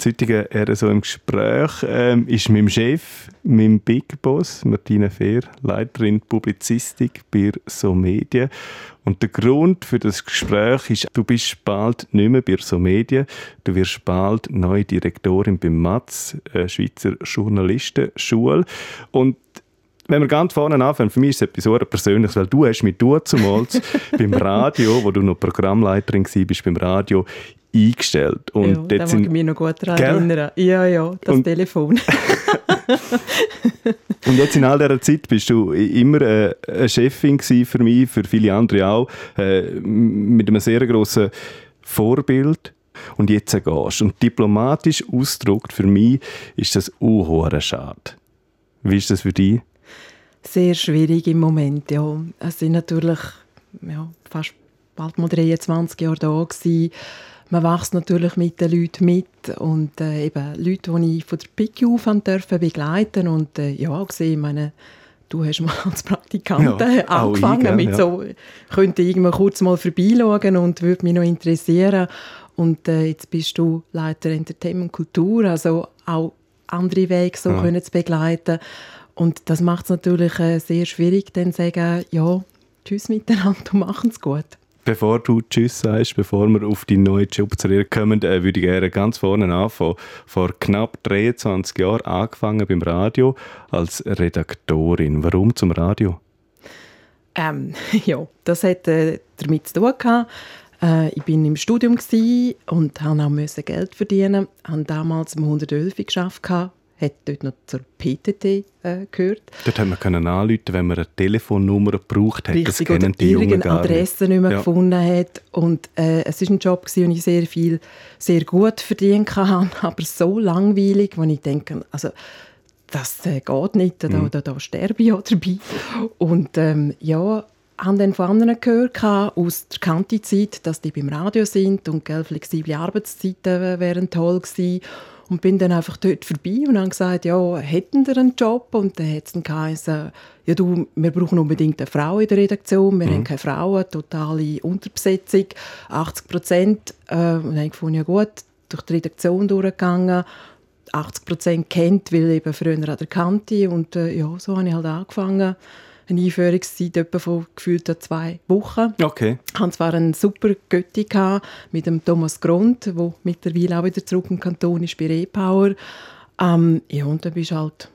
Das heutige RSO im Gespräch ähm, ist mit dem Chef, mit dem Big Boss, Martina Fehr, Leiterin Publizistik bei So Medien. Und der Grund für das Gespräch ist, du bist bald nicht mehr bei So Medien. Du wirst bald neue Direktorin beim MATS, äh, Schweizer Journalistenschule. Und wenn wir ganz vorne anfangen, für mich ist es etwas so Persönliches, weil du hast mich du zumals beim Radio, wo du noch Programmleiterin warst, beim Radio, eingestellt. Und ja, da mag ich mich noch gut daran erinnern. Ja, ja, das und Telefon. und jetzt in all dieser Zeit bist du immer äh, eine Chefin für mich, für viele andere auch, äh, mit einem sehr grossen Vorbild. Und jetzt gehst Und diplomatisch ausgedrückt für mich ist das auch schade. Wie ist das für dich? Sehr schwierig im Moment, ja. Es sind natürlich ja, fast bald mal 23 Jahre da gewesen man wächst natürlich mit den Leuten mit und äh, eben Leute, die ich von der PICU auf dürfen begleiten und äh, ja, gesehen, meine, du hast mal als Praktikant ja, angefangen ich, mit ja. so, könnte irgendwann kurz mal vorbeischauen und würde mich noch interessieren und äh, jetzt bist du Leiter Entertainment Kultur, also auch andere Wege so ja. können zu begleiten und das macht es natürlich äh, sehr schwierig, dann zu sagen, ja, tschüss miteinander und machen es gut. Bevor du Tschüss sagst, bevor wir auf die neue Jobkarriere kommen, äh, würde ich gerne ganz vorne anfangen. Vor knapp 23 Jahren angefangen beim Radio als Redaktorin. Warum zum Radio? Ähm, ja, das hat äh, damit zu tun gehabt. Äh, ich bin im Studium und musste auch Geld verdienen. Ich habe damals im 111 geschafft hat dort noch zur PTT äh, gehört. Dort haben wir können anrufen, wenn man eine Telefonnummer braucht, hat Richtig, das kennen die Jungen gar Adresse nicht mehr ja. gefunden hat. Und äh, es war ein Job, den ich sehr viel, sehr gut verdienen kann, aber so langweilig, wo ich denke, also das äh, geht nicht, da, mhm. da, da sterbe ich auch dabei. Und ähm, ja, haben dann von anderen gehört, aus der Kantizeit, dass die beim Radio sind und gell, flexible Arbeitszeiten wären toll gewesen. Und bin dann einfach dort vorbei und habe gesagt, ja, hätten wir einen Job? Und dann hat es dann geheißen, ja du, wir brauchen unbedingt eine Frau in der Redaktion, wir mhm. haben keine Frauen, totale Unterbesetzung, 80 Prozent. Äh, und dann habe ich ja gut, durch die Redaktion durchgegangen, 80 Prozent kennt, weil eben früher an der Kante und äh, ja, so habe ich halt angefangen eine Einführungszeit etwa von gefühlt zwei Wochen. Okay. Ich hatte zwar einen super Götti mit dem Thomas Grund, der mittlerweile auch wieder zurück im Kanton ist bei E-Power. Ähm, ja, und dann bist du halt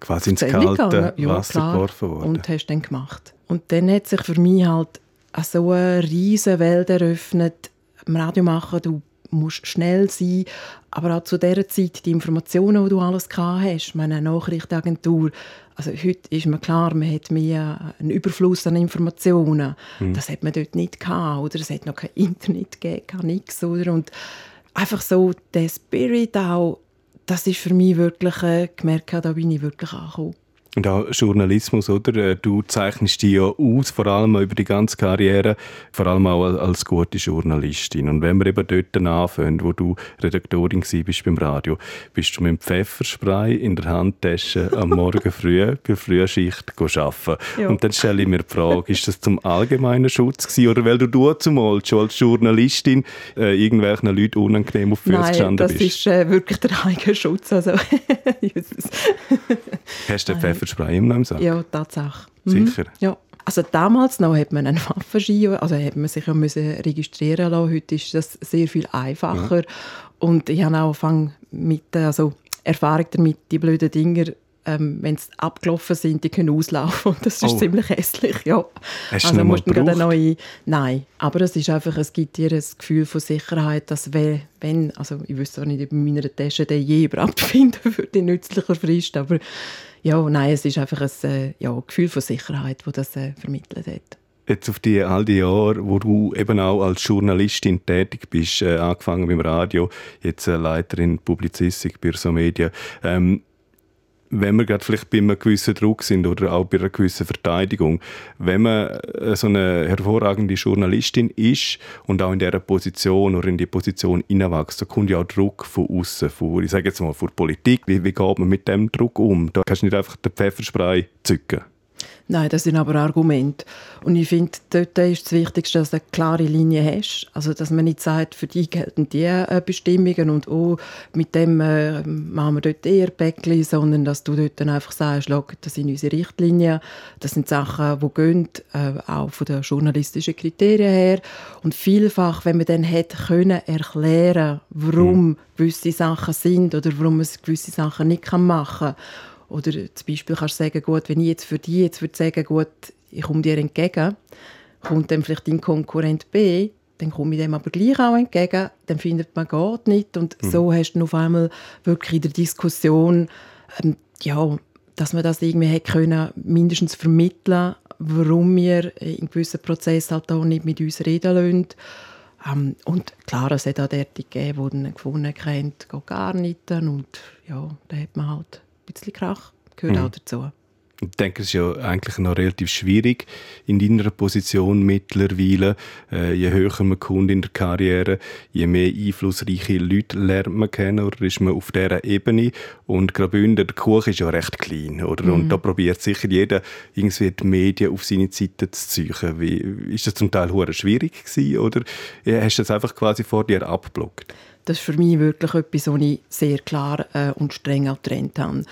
quasi ins kalte ja, Wasser geworfen worden. Und hast dann gemacht. Und dann hat sich für mich halt so eine riesige Welt eröffnet. Im Radio machen, du musst schnell sein, aber auch zu dieser Zeit die Informationen, die du alles gehabt hast, meine Nachrichtenagentur, also heute ist mir klar, man hat mehr einen Überfluss an Informationen. Mhm. Das hat man dort nicht gehabt, oder es hat noch kein Internet gegeben, nichts, oder? Und einfach so der Spirit auch, das ist für mich wirklich, äh, gemerkt, da bin ich wirklich angekommen. Und auch Journalismus, oder? Äh, du zeichnest dich ja aus, vor allem über die ganze Karriere, vor allem auch als gute Journalistin. Und wenn wir eben dort anfangen, wo du Redaktorin bist beim Radio, bist du mit dem Pfefferspray in der Handtasche am Morgen früh bei Frühschicht arbeiten. Ja. Und dann stelle ich mir die Frage, ist das zum allgemeinen Schutz gewesen, oder weil du du zumal schon als Journalistin äh, irgendwelchen Leuten unangenehm auf die Füße gestanden bist? Nein, das ist äh, wirklich der eigene Schutz. Also, Hast du den Pfeffer Pfefferspray im Sack? Ja, Tatsache. Mhm. Sicher? Ja. Also damals noch hat man einen Waffenschein, also hat man sich ja müssen registrieren lassen. Heute ist das sehr viel einfacher. Ja. Und ich habe auch angefangen mit also Erfahrung damit, die blöden Dinger ähm, wenn sie abgelaufen sind, die können auslaufen und das ist oh. ziemlich hässlich, ja. Hast also musst du gerade neue, nein, aber es ist einfach, es gibt dir ein Gefühl von Sicherheit, dass wenn, also ich wüsste auch nicht, ob in meiner Tasche den je überhaupt finden für die nützliche Frist, aber ja, nein, es ist einfach ein äh, ja, Gefühl von Sicherheit, das das äh, vermittelt hat. Jetzt auf die all die Jahre, wo du eben auch als Journalistin tätig bist, äh, angefangen beim Radio, jetzt äh, Leiterin Publizistik bei so Medien. Ähm, wenn wir gerade vielleicht bei einem gewissen Druck sind oder auch bei einer gewissen Verteidigung, wenn man äh, so eine hervorragende Journalistin ist und auch in dieser Position oder in die Position hineinwächst, da kommt ja auch Druck von außen, von, ich sage jetzt mal, von der Politik. Wie, wie geht man mit dem Druck um? Da kannst du nicht einfach den Pfefferspray zücken. Nein, das sind aber Argumente. Und ich finde, dort ist das Wichtigste, dass du eine klare Linie hast. Also, dass man nicht sagt, für die gelten die äh, Bestimmungen und oh, mit dem äh, machen wir dort eher Päckchen, sondern dass du dort dann einfach sagst, das sind unsere Richtlinien, das sind Sachen, die gehen, äh, auch von den journalistischen Kriterien her. Und vielfach, wenn man dann hätte können erklären, warum mhm. gewisse Sachen sind oder warum man gewisse Sachen nicht machen kann, oder zum Beispiel kannst du sagen, gut, wenn ich jetzt für dich jetzt würde sagen, gut, ich komme dir entgegen, kommt dann vielleicht dein Konkurrent B, dann komme ich dem aber gleich auch entgegen, dann findet man geht nicht und mhm. so hast du auf einmal wirklich in der Diskussion, ähm, ja, dass man das irgendwie hätte können, mindestens vermitteln, warum wir in gewissen Prozessen halt auch nicht mit uns reden lassen. Ähm, und klar, es hat auch Leute gegeben, die dann gefunden haben, geht gar nicht. Und ja, da hat man halt bisschen Krach gehört mhm. auch dazu. Ich denke, es ist ja eigentlich noch relativ schwierig in deiner Position mittlerweile. Äh, je höher man kommt in der Karriere, je mehr einflussreiche Leute lernt man kennen oder ist man auf dieser Ebene. Und Graubünden, der Kuchen ist ja recht klein. Oder? Mhm. Und da probiert sicher jeder, irgendwie die Medien auf seine Seite zu ziehen. Wie, ist das zum Teil schwierig gewesen, oder hast du das einfach quasi vor dir abgeblockt? Das ist für mich wirklich etwas, was ich sehr klar äh, und streng auch getrennt habe.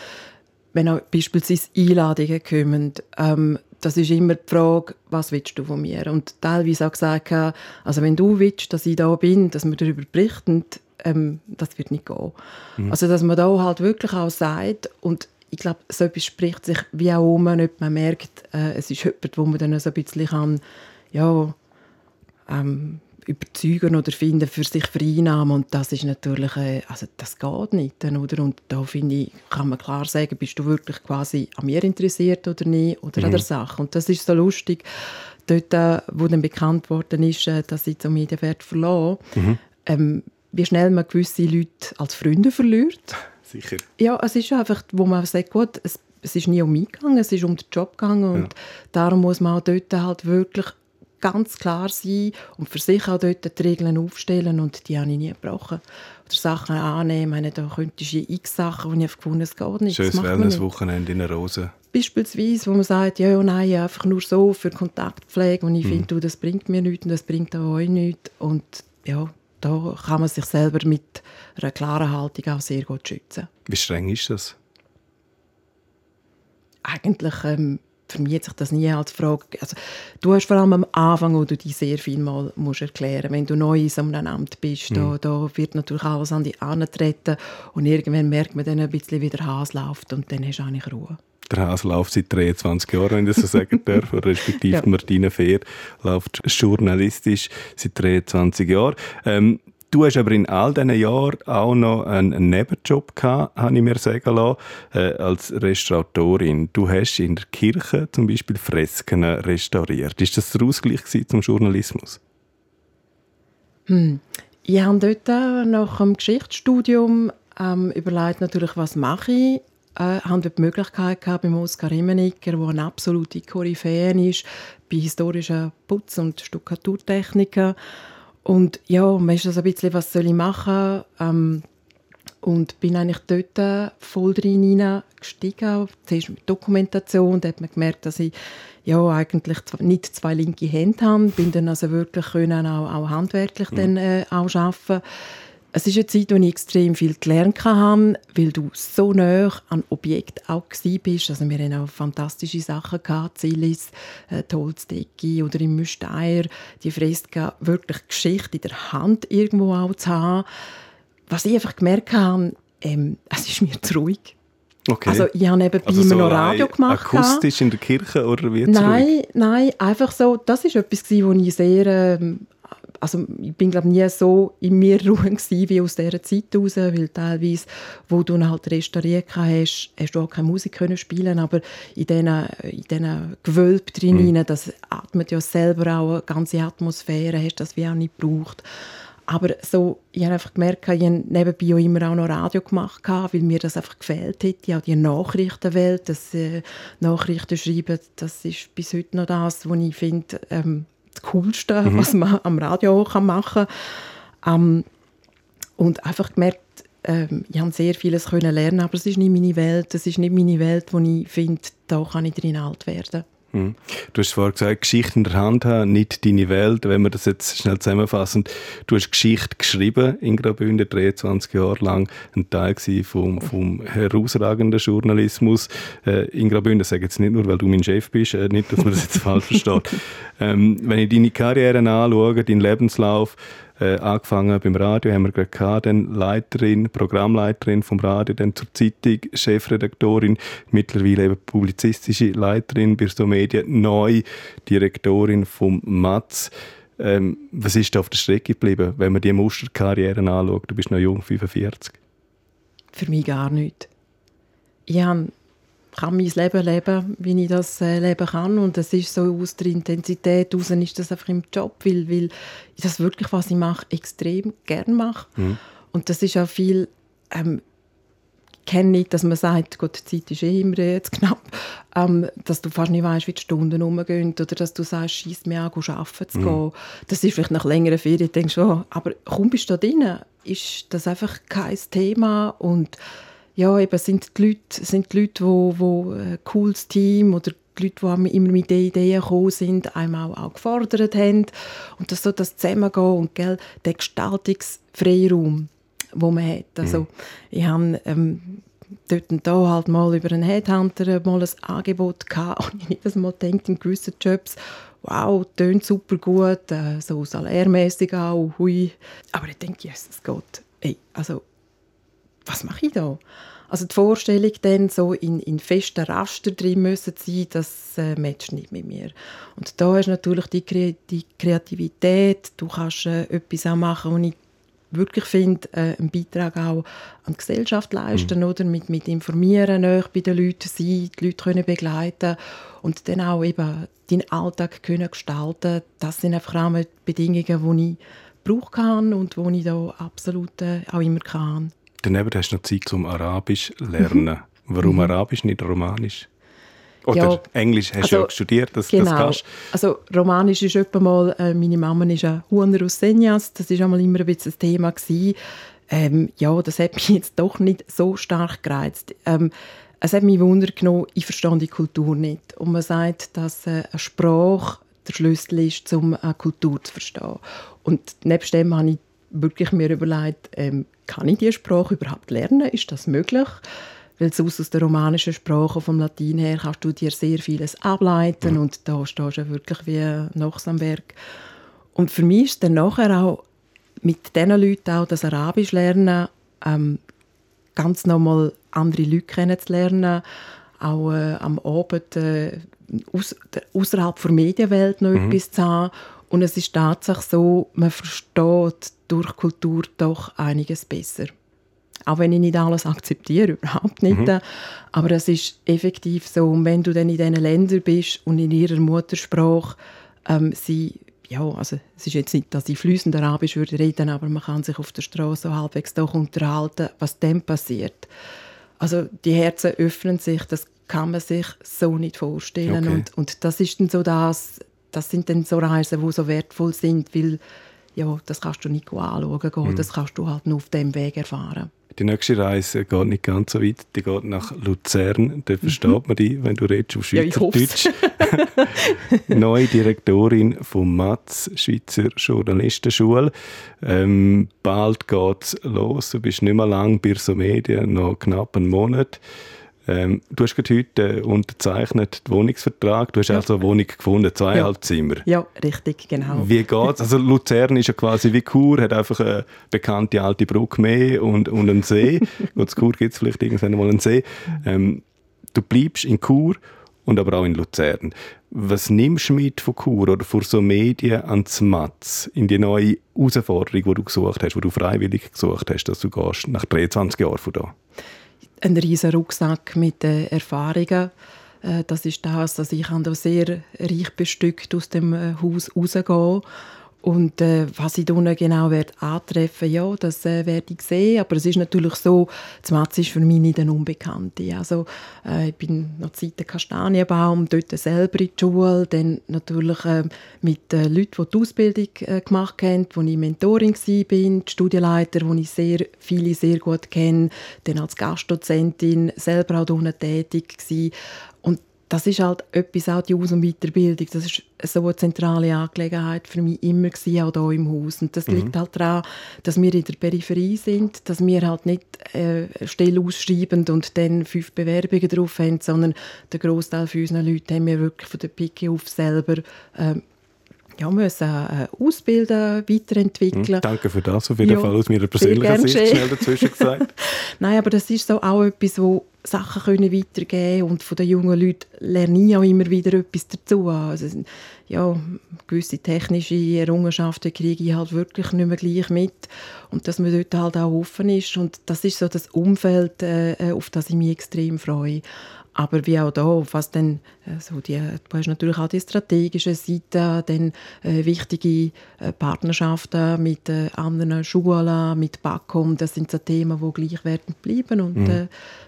Wenn auch beispielsweise Einladungen kommen, ähm, das ist immer die Frage, was willst du von mir? Und teilweise auch gesagt, also wenn du willst, dass ich da bin, dass wir darüber berichten, ähm, das wird nicht gehen. Mhm. Also dass man da halt wirklich auch sagt und ich glaube, so etwas spricht sich wie auch um, ob man merkt, äh, es ist jemand, wo man dann so ein bisschen kann, ja, ähm, überzeugen oder finden für sich vereinnahmen und das ist natürlich, äh, also das geht nicht, oder? Und da finde ich, kann man klar sagen, bist du wirklich quasi an mir interessiert oder nicht oder mhm. an der mhm. Sache und das ist so lustig, dort, äh, wo dann bekannt worden ist, äh, dass ich zum Medienwert verloren, mhm. ähm, wie schnell man gewisse Leute als Freunde verliert. Sicher. Ja, es ist einfach, wo man sagt, gut, es, es ist nie um mich gegangen, es ist um den Job gegangen und ja. darum muss man auch dort halt wirklich ganz klar sein und für sich auch dort die Regeln aufstellen und die habe ich nie gebrochen. Oder Sachen annehmen, da könntest du x Sachen, die ich einfach gefunden es geht nicht. Schönes Wellness-Wochenende in der Rose. Beispielsweise, wo man sagt, ja, nein, einfach nur so für Kontaktpflege und ich mhm. finde, das bringt mir nichts und das bringt auch euch nichts und ja, da kann man sich selber mit einer klaren Haltung auch sehr gut schützen. Wie streng ist das? Eigentlich ähm, hat sich das nie als Frage... Also, du hast vor allem am Anfang, wo du dich sehr viel mal musst erklären Wenn du neu in so einem Amt bist, mhm. da, da wird natürlich alles an dich antreten und irgendwann merkt man dann ein bisschen, wie der Hase läuft und dann hast du eigentlich Ruhe. Der Hase läuft seit 23 Jahren, wenn ich das so sagen darf, respektive ja. Martina Fehr läuft journalistisch seit 23 Jahren. Ähm, Du hast aber in all diesen Jahren auch noch einen Nebenjob gehabt, habe ich mir sagen lassen, äh, als Restauratorin. Du hast in der Kirche zum Beispiel Fresken restauriert. Ist das der Ausgleich zum Journalismus? Hm. Ich habe dort nach dem Geschichtsstudium ähm, überlegt, natürlich, was mache ich. Äh, haben die Möglichkeit gehabt, beim Oskar Immenicker, der eine absolute Koryphäe ist, bei historischen Putz- und Stuckaturtechniken. Und ja, man ist so ein bisschen, was soll ich machen? Ähm, und bin eigentlich dort voll drin gestiegen. Zuerst mit Dokumentation, da hat man gemerkt, dass ich ja, eigentlich nicht zwei linke Hände habe. Bin dann also wirklich können auch, auch handwerklich mhm. dann, äh, auch arbeiten es ist eine Zeit, in der ich extrem viel gelernt habe, weil du so nah an Objekt auch bist. Also wir hatten auch fantastische Sachen gehabt, Zilis, äh, die Holzdecke oder im Müsteier, die Freska, wirklich Geschichte in der Hand irgendwo auch zu haben. Was ich einfach gemerkt habe, ähm, es ist mir zu ruhig. Okay. Also ich habe nebenbei also so noch Radio gemacht. Akustisch in der Kirche oder wie? Nein, nein, einfach so, das war etwas, was ich sehr ähm, also ich bin glaube nie so in mir ruhen wie aus dieser Zeit heraus, weil teilweise, wo du halt restauriert hast, hast du auch keine Musik können spielen, aber in diesen, in diesen Gewölb drin, mhm. das atmet ja selber auch eine ganze Atmosphäre, hast das wie auch nicht gebraucht. Aber so, ich habe einfach gemerkt, ich habe nebenbei auch immer auch noch Radio gemacht, weil mir das einfach gefehlt hätte. Auch die Nachrichtenwelt, das äh, Nachrichten schreiben, das ist bis heute noch das, was ich finde, ähm, Coolste, mhm. was man am Radio auch machen kann. Ähm, und einfach gemerkt, ähm, ich konnte sehr vieles können lernen, aber es ist nicht meine Welt. Es ist nicht meine Welt, wo ich finde, da kann ich drin alt werden. Hm. Du hast vorhin gesagt, Geschichte in der Hand haben, nicht deine Welt. Wenn wir das jetzt schnell zusammenfassen, du hast Geschichte geschrieben in Graubünden, 23 Jahre lang, ein Teil vom, vom herausragenden Journalismus äh, in Graubünden. Das sage jetzt nicht nur, weil du mein Chef bist, äh, nicht, dass man das jetzt falsch versteht. Ähm, wenn ich deine Karriere anschaue, deinen Lebenslauf, äh, angefangen beim Radio, haben wir gerade gehabt, dann Leiterin, Programmleiterin vom Radio, dann zur Zeitung, Chefredaktorin, mittlerweile eben publizistische Leiterin bei so Medien, neu Direktorin vom Matz. Ähm, was ist da auf der Strecke geblieben, wenn man die Musterkarriere anschaut? Du bist noch jung, 45. Für mich gar nicht. Ich habe kann mein Leben leben, wie ich das äh, leben kann. Und das ist so aus der Intensität heraus ist das einfach im Job, weil, weil ich das wirklich, was ich mache, extrem gerne mache. Mhm. Und das ist auch viel, ähm, ich kenne nicht, dass man sagt, Gott, die Zeit ist eh immer jetzt knapp, ähm, dass du fast nicht weißt, wie die Stunden umgehen oder dass du sagst, schieß mir an, arbeiten zu mhm. gehen. Das ist vielleicht nach längerer Ferien, denkst du, oh, aber kaum bist du da drin, ist das einfach kein Thema und ja, eben sind die Leute, sind die Leute, wo, wo ein cooles Team oder die Leute, die immer mit den Ideen gekommen sind, einmal auch, auch gefordert haben. Und das so das Zusammengehen und gell, der Gestaltungsfreiraum, den man hat. Also, mhm. ich habe ähm, dort und da halt mal über einen Headhunter mal ein Angebot gehabt und ich nicht Mal denkt in gewissen Jobs, wow, tönt super gut, äh, so salärmäßig auch, hui. Aber ich denke, Jesus Gott, ey, also was mache ich da? Also die Vorstellung, dann so in, in festen Raster drin müssen sein, das äh, matcht nicht mit mir. Und da ist natürlich die, die Kreativität, du kannst äh, etwas auch machen, wo ich wirklich finde, äh, einen Beitrag auch an die Gesellschaft leisten, mhm. oder? Mit, mit informieren, näher bei den Leuten sein, die Leute können begleiten und dann auch eben deinen Alltag können gestalten Das sind einfach auch Bedingungen, die ich brauchen kann und die ich da absolut äh, auch immer kann. Daneben hast du noch Zeit zum Arabisch lernen. Warum mhm. Arabisch, nicht Romanisch? Oder ja, Englisch hast also, du ja studiert, das, genau. das kannst Also Romanisch ist etwa mal, äh, meine Mama ist ein Huner aus Senjas, das war einmal immer ein bisschen ein Thema gewesen. Ähm, ja, das hat mich jetzt doch nicht so stark gereizt. Ähm, es hat mich Wunder genommen, ich verstehe die Kultur nicht. Und man sagt, dass äh, eine Sprache der Schlüssel ist, um eine Kultur zu verstehen. Und nebst dem habe ich wirklich mir überlegt, ähm, kann ich diese Sprache überhaupt lernen? Ist das möglich? Weil sonst aus der romanischen Sprache, vom Latein her, kannst du dir sehr vieles ableiten ja. und da stehst du wirklich wie nachts am Berg. Und für mich ist dann nachher auch mit diesen Leuten auch das Arabisch lernen, ähm, ganz nochmal andere Leute kennenzulernen, auch äh, am Abend äh, aus, außerhalb der Medienwelt noch mhm. etwas zu haben. Und es ist tatsächlich so, man versteht durch Kultur doch einiges besser. Auch wenn ich nicht alles akzeptiere, überhaupt nicht. Mhm. Aber es ist effektiv so. Und wenn du dann in diesen Ländern bist und in ihrer Muttersprache ähm, sie ja, also es ist jetzt nicht, dass ich fließend Arabisch würde reden, aber man kann sich auf der Straße halbwegs doch unterhalten, was dann passiert. Also die Herzen öffnen sich, das kann man sich so nicht vorstellen. Okay. Und, und das ist dann so das, das sind dann so Reisen, die so wertvoll sind, weil ja, das kannst du nicht anschauen gehen, mhm. das kannst du halt nur auf dem Weg erfahren. Die nächste Reise geht nicht ganz so weit, die geht nach Luzern. Da versteht mhm. man dich, wenn du redest auf Schweizerdeutsch. Ja, Neue Direktorin vom MATS, Schweizer Journalistenschule. Ähm, bald geht es los, du bist nicht mehr lang bei so Medien, noch knapp einen Monat. Ähm, du hast heute äh, unterzeichnet den Wohnungsvertrag. Du hast ja. also eine Wohnung gefunden, zweieinhalb ja. Zimmer. Ja, richtig, genau. Wie geht's? Also Luzern ist ja quasi wie Chur, hat einfach eine bekannte alte Brücke mehr und, und einen See. Gut, in Chur gibt es vielleicht irgendwann mal einen See. Ähm, du bleibst in Chur und aber auch in Luzern. Was nimmst du mit von Chur oder von so Medien ans Matz in die neue Herausforderung, die du gesucht hast, die du freiwillig gesucht hast, dass du gehst, nach 23 Jahren von da? Ein riesen Rucksack mit äh, Erfahrungen. Äh, das ist das, dass ich da sehr reich bestückt aus dem äh, Haus rausgehe und äh, was ich unten genau werde antreffen ja, das äh, werde ich sehen. Aber es ist natürlich so, das Matz ist für mich nicht eine Unbekannte. Also, äh, ich bin noch Zeit der Kastanienbaum, dort selber in die Schule, dann natürlich äh, mit äh, Leuten, die die Ausbildung äh, gemacht haben, wo ich Mentorin war, die Studienleiter, wo ich sehr viele sehr gut kenne, dann als Gastdozentin selber auch unten tätig gewesen. Das ist halt etwas, auch die Aus- und Weiterbildung, das ist so eine zentrale Angelegenheit für mich immer gewesen, auch hier im Haus. Und das mhm. liegt halt daran, dass wir in der Peripherie sind, dass wir halt nicht äh, Stelle ausschreiben und dann fünf Bewerbungen drauf haben, sondern der Großteil von unseren Leuten haben wir wirklich von der Pike auf selber äh, ja, müssen äh, ausbilden, weiterentwickeln. Mhm, danke für das, auf jeden ja, Fall aus meiner persönlichen Sicht schnell dazwischen gesagt. Nein, aber das ist so auch etwas, wo Sachen können weitergeben und von den jungen Leuten lerne ich auch immer wieder etwas dazu. Also, ja, gewisse technische Errungenschaften kriege ich halt wirklich nicht mehr gleich mit und dass man dort halt auch offen ist und das ist so das Umfeld, äh, auf das ich mich extrem freue. Aber wie auch da, was dann, also die, du hast natürlich auch die strategische Seite, dann äh, wichtige äh, Partnerschaften mit äh, anderen Schulen, mit BAKOM, das sind so Themen, die gleichwertig bleiben und mhm. Äh,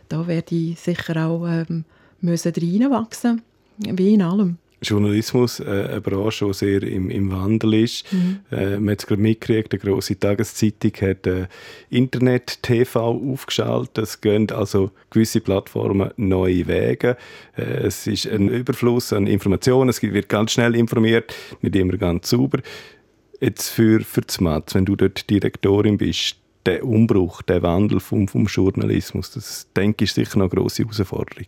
da werde ich sicher auch ähm, müssen reinwachsen, wie in allem. Journalismus äh, eine Branche, die sehr im, im Wandel ist. Mhm. Äh, man hat es gerade mitgekriegt, eine grosse Tageszeitung hat äh, Internet-TV aufgeschaltet. Es gehen also gewisse Plattformen neue Wege. Äh, es ist ein Überfluss an Informationen, es wird ganz schnell informiert, nicht immer ganz sauber. Jetzt für, für das Matz, wenn du dort Direktorin bist, der Umbruch, der Wandel vom, vom Journalismus, das denke ich ist sicher noch eine grosse Herausforderung.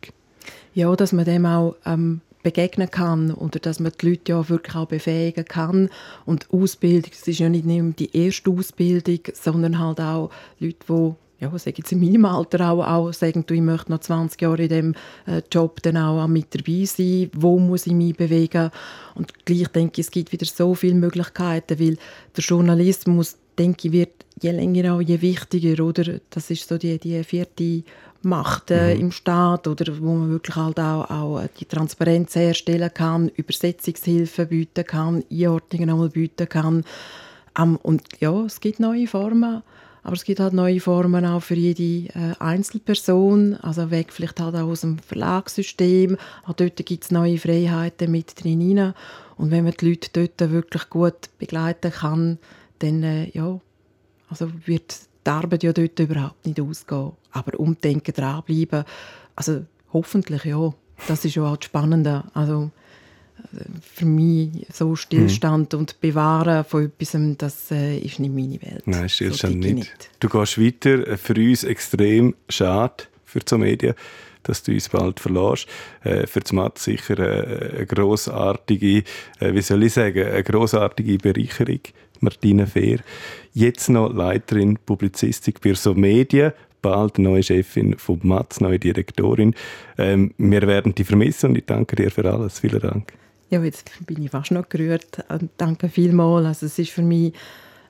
Ja, dass man dem auch ähm, begegnen kann oder dass man die Leute ja wirklich auch befähigen kann. Und Ausbildung, das ist ja nicht nur die erste Ausbildung, sondern halt auch Leute, die ja, sagen jetzt in meinem Alter auch, auch sagen, du, ich möchte noch 20 Jahre in diesem äh, Job dann auch mit dabei sein, wo muss ich mich bewegen und gleich denke ich, es gibt wieder so viele Möglichkeiten, weil der Journalismus, denke ich, wird je länger auch je wichtiger, oder? Das ist so die, die vierte macht äh, mhm. im Staat oder wo man wirklich halt auch, auch die Transparenz herstellen kann, Übersetzungshilfen bieten kann, Einordnungen einmal bieten kann. Um, und ja, es gibt neue Formen, aber es gibt halt neue Formen auch für jede äh, Einzelperson, also weg vielleicht halt auch aus dem Verlagssystem. Auch dort gibt es neue Freiheiten mit drin. Und wenn man die Leute dort wirklich gut begleiten kann, dann äh, ja, also wird die Arbeit ja dort überhaupt nicht ausgehen. Aber umdenken, dranbleiben, also hoffentlich ja. Das ist ja auch das Spannende. Also, für mich so Stillstand mhm. und Bewahren von etwas, das äh, ist nicht meine Welt. Nein, Stillstand so nicht. nicht. Du gehst weiter, äh, für uns extrem schade für die Medien, dass du uns bald verlässt. Äh, für die Matt sicher äh, eine grossartige, äh, wie soll ich sagen, eine grossartige Bereicherung. Martina Fehr, jetzt noch Leiterin Publizistik bei so Medien, bald neue Chefin von Matz, neue Direktorin. Ähm, wir werden dich vermissen und ich danke dir für alles. Vielen Dank. Ja, jetzt bin ich fast noch gerührt. Danke vielmals. Also es ist für mich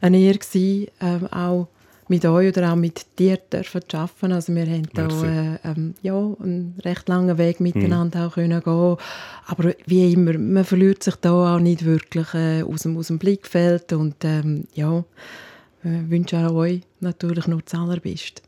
eine Ehre gewesen, ähm, auch mit euch oder auch mit dir dürfen arbeiten. Also wir haben da äh, ähm, ja, einen recht langen Weg miteinander mhm. auch können gehen. Aber wie immer, man verliert sich da auch nicht wirklich äh, aus, dem, aus dem Blickfeld und ähm, ja, wünsche auch euch natürlich nur das Allerbeste.